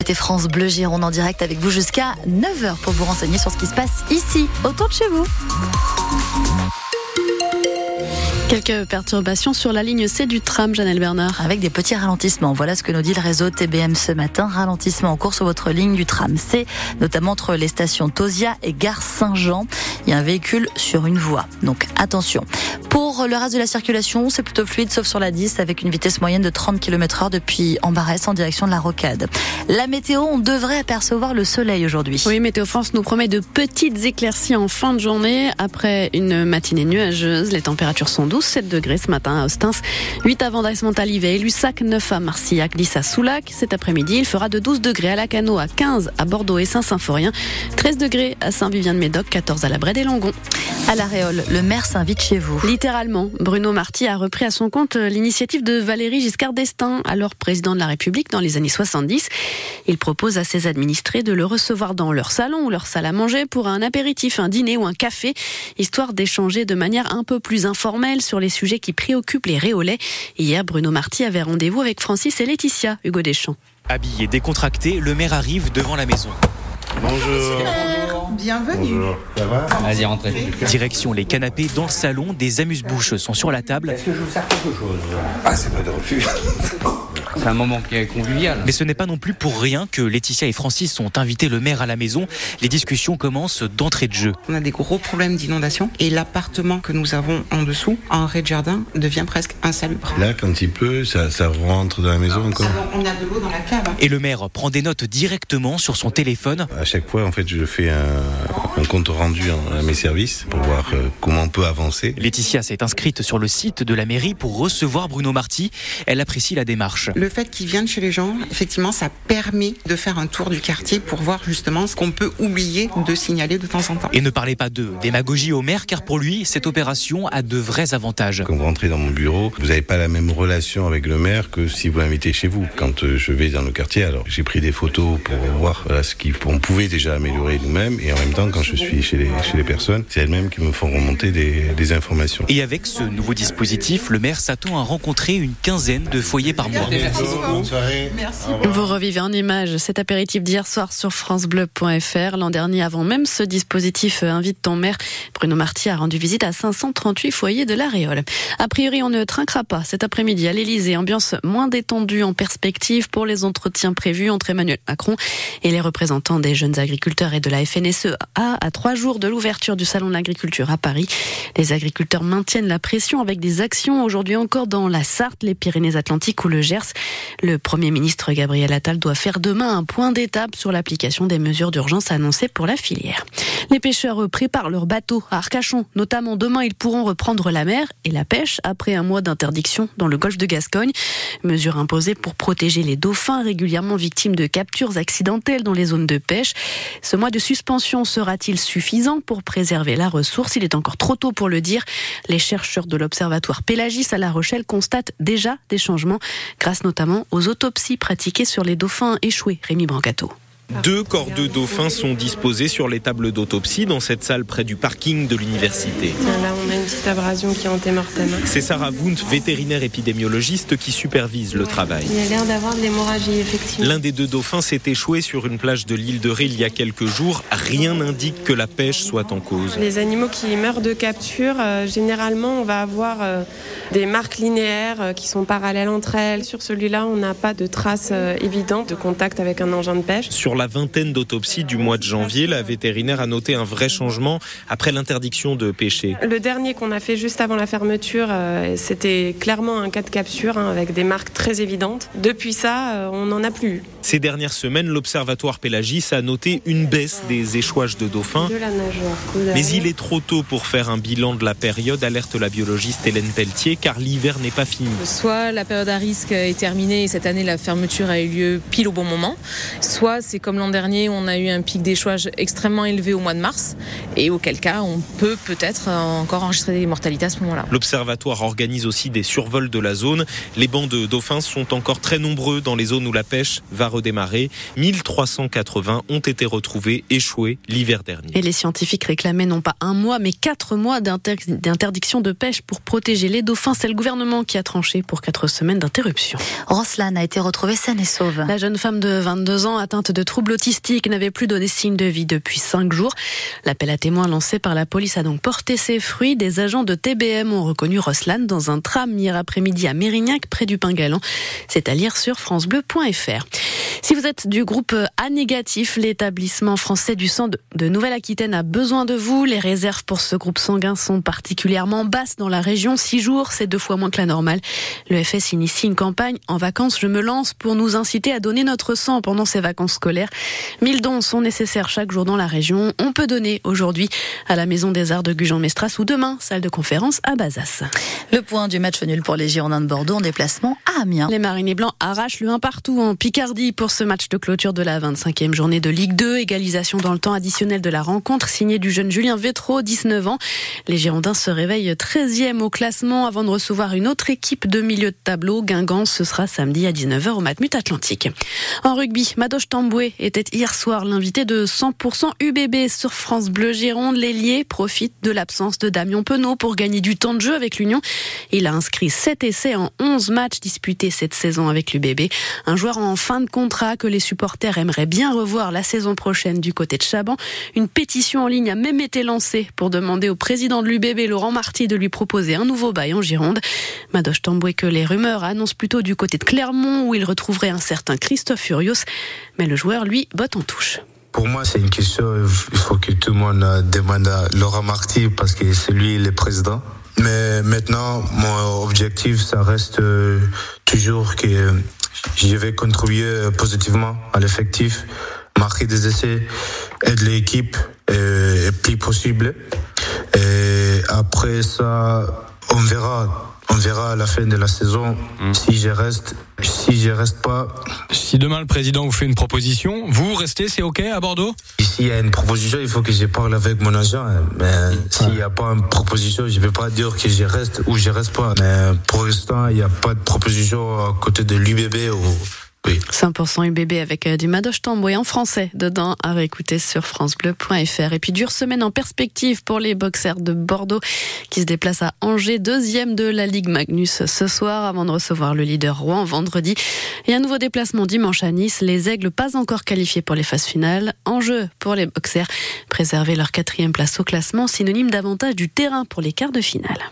C'était France Bleu Gironde en direct avec vous jusqu'à 9h pour vous renseigner sur ce qui se passe ici, autour de chez vous. Quelques perturbations sur la ligne C du tram, Janelle Bernard. Avec des petits ralentissements. Voilà ce que nous dit le réseau TBM ce matin. Ralentissement en cours sur votre ligne du tram C, notamment entre les stations Tosia et Gare Saint-Jean. Il y a un véhicule sur une voie. Donc attention. Pour le reste de la circulation, c'est plutôt fluide, sauf sur la 10, avec une vitesse moyenne de 30 km heure depuis Embarès en direction de la Rocade. La météo, on devrait apercevoir le soleil aujourd'hui. Oui, Météo France nous promet de petites éclaircies en fin de journée. Après une matinée nuageuse, les températures sont douces. 7 degrés ce matin à Ostens, 8 à Vendresse-Montalivet et Lussac, 9 à Marcillac, 10 à Soulac. Cet après-midi, il fera de 12 degrés à Lacano, à 15 à Bordeaux et Saint-Symphorien, 13 degrés à Saint-Vivien-de-Médoc, 14 à la Brède et Langon. À la Réole, le maire s'invite chez vous. Littéralement, Bruno Marty a repris à son compte l'initiative de Valérie Giscard d'Estaing, alors président de la République dans les années 70. Il propose à ses administrés de le recevoir dans leur salon ou leur salle à manger pour un apéritif, un dîner ou un café, histoire d'échanger de manière un peu plus informelle sur les sujets qui préoccupent les Réolais. Hier, Bruno Marty avait rendez-vous avec Francis et Laetitia, Hugo Deschamps. Habillé, décontracté, le maire arrive devant la maison. Bonjour. Bienvenue. Bonjour. Ça va Vas-y, rentrez. Direction les canapés dans le salon, des amuse-bouches sont sur la table. Est-ce que je vous sers quelque chose? Ah, c'est pas de refus. C'est un moment qui est convivial. Mais ce n'est pas non plus pour rien que Laetitia et Francis ont invité le maire à la maison. Les discussions commencent d'entrée de jeu. On a des gros problèmes d'inondation et l'appartement que nous avons en dessous, en rez-de-jardin, devient presque insalubre. Là, quand il pleut, ça, ça rentre dans la maison encore Alors, on a de l'eau dans la cave. Et le maire prend des notes directement sur son téléphone. À chaque fois, en fait, je fais un, un compte rendu en- à mes services pour voir euh, comment on peut avancer. Laetitia s'est inscrite sur le site de la mairie pour recevoir Bruno Marty. Elle apprécie la démarche. Le fait qu'ils viennent chez les gens, effectivement, ça permet de faire un tour du quartier pour voir justement ce qu'on peut oublier de signaler de temps en temps. Et ne parlez pas de démagogie au maire, car pour lui, cette opération a de vrais avantages. Quand vous rentrez dans mon bureau, vous n'avez pas la même relation avec le maire que si vous l'invitez chez vous. Quand euh, je vais dans le quartier, alors j'ai pris des photos pour voir voilà, ce qu'on pouvait déjà améliorer nous-mêmes. Et en même temps, quand je suis chez les, chez les personnes, c'est elles-mêmes qui me font remonter des, des informations. Et avec ce nouveau dispositif, le maire s'attend à rencontrer une quinzaine de foyers par mois. Bonne soirée. Vous revivez en images cet apéritif d'hier soir sur francebleu.fr. L'an dernier, avant même ce dispositif euh, Invite ton maire, Bruno Marty a rendu visite à 538 foyers de la Réole. A priori, on ne trinquera pas cet après-midi à l'Elysée. Ambiance moins détendue en perspective pour les entretiens prévus entre Emmanuel Macron et les représentants des jeunes agriculteurs et de la FNSEA à trois jours de l'ouverture du Salon de l'agriculture à Paris. Les agriculteurs maintiennent la pression avec des actions aujourd'hui encore dans la Sarthe, les Pyrénées-Atlantiques ou le Gers. Le Premier ministre Gabriel Attal doit faire demain un point d'étape sur l'application des mesures d'urgence annoncées pour la filière. Les pêcheurs préparent leurs bateaux à Arcachon. Notamment demain, ils pourront reprendre la mer et la pêche après un mois d'interdiction dans le golfe de Gascogne. Mesure imposée pour protéger les dauphins régulièrement victimes de captures accidentelles dans les zones de pêche. Ce mois de suspension sera-t-il suffisant pour préserver la ressource? Il est encore trop tôt pour le dire. Les chercheurs de l'Observatoire Pélagis à La Rochelle constatent déjà des changements grâce notamment aux autopsies pratiquées sur les dauphins échoués. Rémi Brancato. Deux corps de dauphins sont disposés sur les tables d'autopsie dans cette salle près du parking de l'université. Là, on a une petite abrasion qui est antémortem. C'est Sarah Wundt, vétérinaire épidémiologiste, qui supervise le travail. Il a l'air d'avoir de l'hémorragie, effectivement. L'un des deux dauphins s'est échoué sur une plage de l'île de Ré il y a quelques jours. Rien n'indique que la pêche soit en cause. Les animaux qui meurent de capture, euh, généralement, on va avoir euh, des marques linéaires euh, qui sont parallèles entre elles. Sur celui-là, on n'a pas de traces évidentes de contact avec un engin de pêche. Sur la vingtaine d'autopsies du mois de janvier, la vétérinaire a noté un vrai changement après l'interdiction de pêcher. Le dernier qu'on a fait juste avant la fermeture, euh, c'était clairement un cas de capture hein, avec des marques très évidentes. Depuis ça, euh, on n'en a plus. Ces dernières semaines, l'Observatoire Pélagis a noté une baisse des échouages de dauphins. Mais il est trop tôt pour faire un bilan de la période, alerte la biologiste Hélène Pelletier, car l'hiver n'est pas fini. Soit la période à risque est terminée et cette année la fermeture a eu lieu pile au bon moment, soit c'est comme l'an dernier, on a eu un pic d'échouage extrêmement élevé au mois de mars et auquel cas on peut peut-être encore enregistrer des mortalités à ce moment-là. L'Observatoire organise aussi des survols de la zone. Les bancs de dauphins sont encore très nombreux dans les zones où la pêche va redémarré. 1380 ont été retrouvés échoués l'hiver dernier. Et les scientifiques réclamaient non pas un mois, mais quatre mois d'interdiction de pêche pour protéger les dauphins. C'est le gouvernement qui a tranché pour quatre semaines d'interruption. Roslan a été retrouvée saine et sauve. La jeune femme de 22 ans atteinte de troubles autistiques n'avait plus donné signe de vie depuis cinq jours. L'appel à témoins lancé par la police a donc porté ses fruits. Des agents de TBM ont reconnu Roslan dans un tram hier après-midi à Mérignac, près du Pingalan. C'est à lire sur francebleu.fr. Si vous êtes du groupe A négatif, l'établissement français du sang de Nouvelle-Aquitaine a besoin de vous. Les réserves pour ce groupe sanguin sont particulièrement basses dans la région. Six jours, c'est deux fois moins que la normale. Le FS initie une campagne en vacances. Je me lance pour nous inciter à donner notre sang pendant ces vacances scolaires. 1000 dons sont nécessaires chaque jour dans la région. On peut donner aujourd'hui à la Maison des Arts de Gujan-Mestras ou demain, salle de conférence à Bazas. Le point du match nul pour les Girondins de Bordeaux en déplacement à Amiens. Les Mariniers Blancs arrachent le 1 partout en Picardie pour ce match de clôture de la 25e journée de Ligue 2. Égalisation dans le temps additionnel de la rencontre signée du jeune Julien Vétro, 19 ans. Les Girondins se réveillent 13e au classement avant de recevoir une autre équipe de milieu de tableau. Guingamp, ce sera samedi à 19h au Matmut Atlantique. En rugby, Madoche Tamboué était hier soir l'invité de 100% UBB sur France Bleu Gironde. L'ailier profite de l'absence de Damien Penaud pour gagner du temps de jeu avec l'Union. Il a inscrit 7 essais en 11 matchs disputés cette saison avec l'UBB. Un joueur en fin de contrat que les supporters aimeraient bien revoir la saison prochaine du côté de Chaban. Une pétition en ligne a même été lancée pour demander au président de l'UBB, Laurent Marty, de lui proposer un nouveau bail en Gironde. Madoche Tamboué que les rumeurs annoncent plutôt du côté de Clermont où il retrouverait un certain Christophe Furios. Mais le joueur, lui, botte en touche. Pour moi, c'est une question, il faut que tout le monde demande à Laurent Marty parce que c'est lui le président. Mais maintenant, mon objectif, ça reste euh, toujours que je vais contribuer positivement à l'effectif, marquer des essais, aider l'équipe euh, le plus possible. Et après ça, on verra on verra à la fin de la saison mmh. si je reste, si je reste pas. Si demain le président vous fait une proposition, vous restez, c'est ok à Bordeaux? S'il y a une proposition, il faut que je parle avec mon agent. Mais s'il n'y a pas une proposition, je ne peux pas dire que je reste ou je reste pas. Mais pour l'instant, il n'y a pas de proposition à côté de l'UBB ou 100% UBB avec euh, du Madoche Tamboué en français dedans à réécouter sur francebleu.fr. Et puis dure semaine en perspective pour les boxers de Bordeaux qui se déplacent à Angers, deuxième de la Ligue Magnus ce soir avant de recevoir le leader Rouen vendredi. Et un nouveau déplacement dimanche à Nice. Les Aigles pas encore qualifiés pour les phases finales. Enjeu pour les boxers, préserver leur quatrième place au classement, synonyme d'avantage du terrain pour les quarts de finale.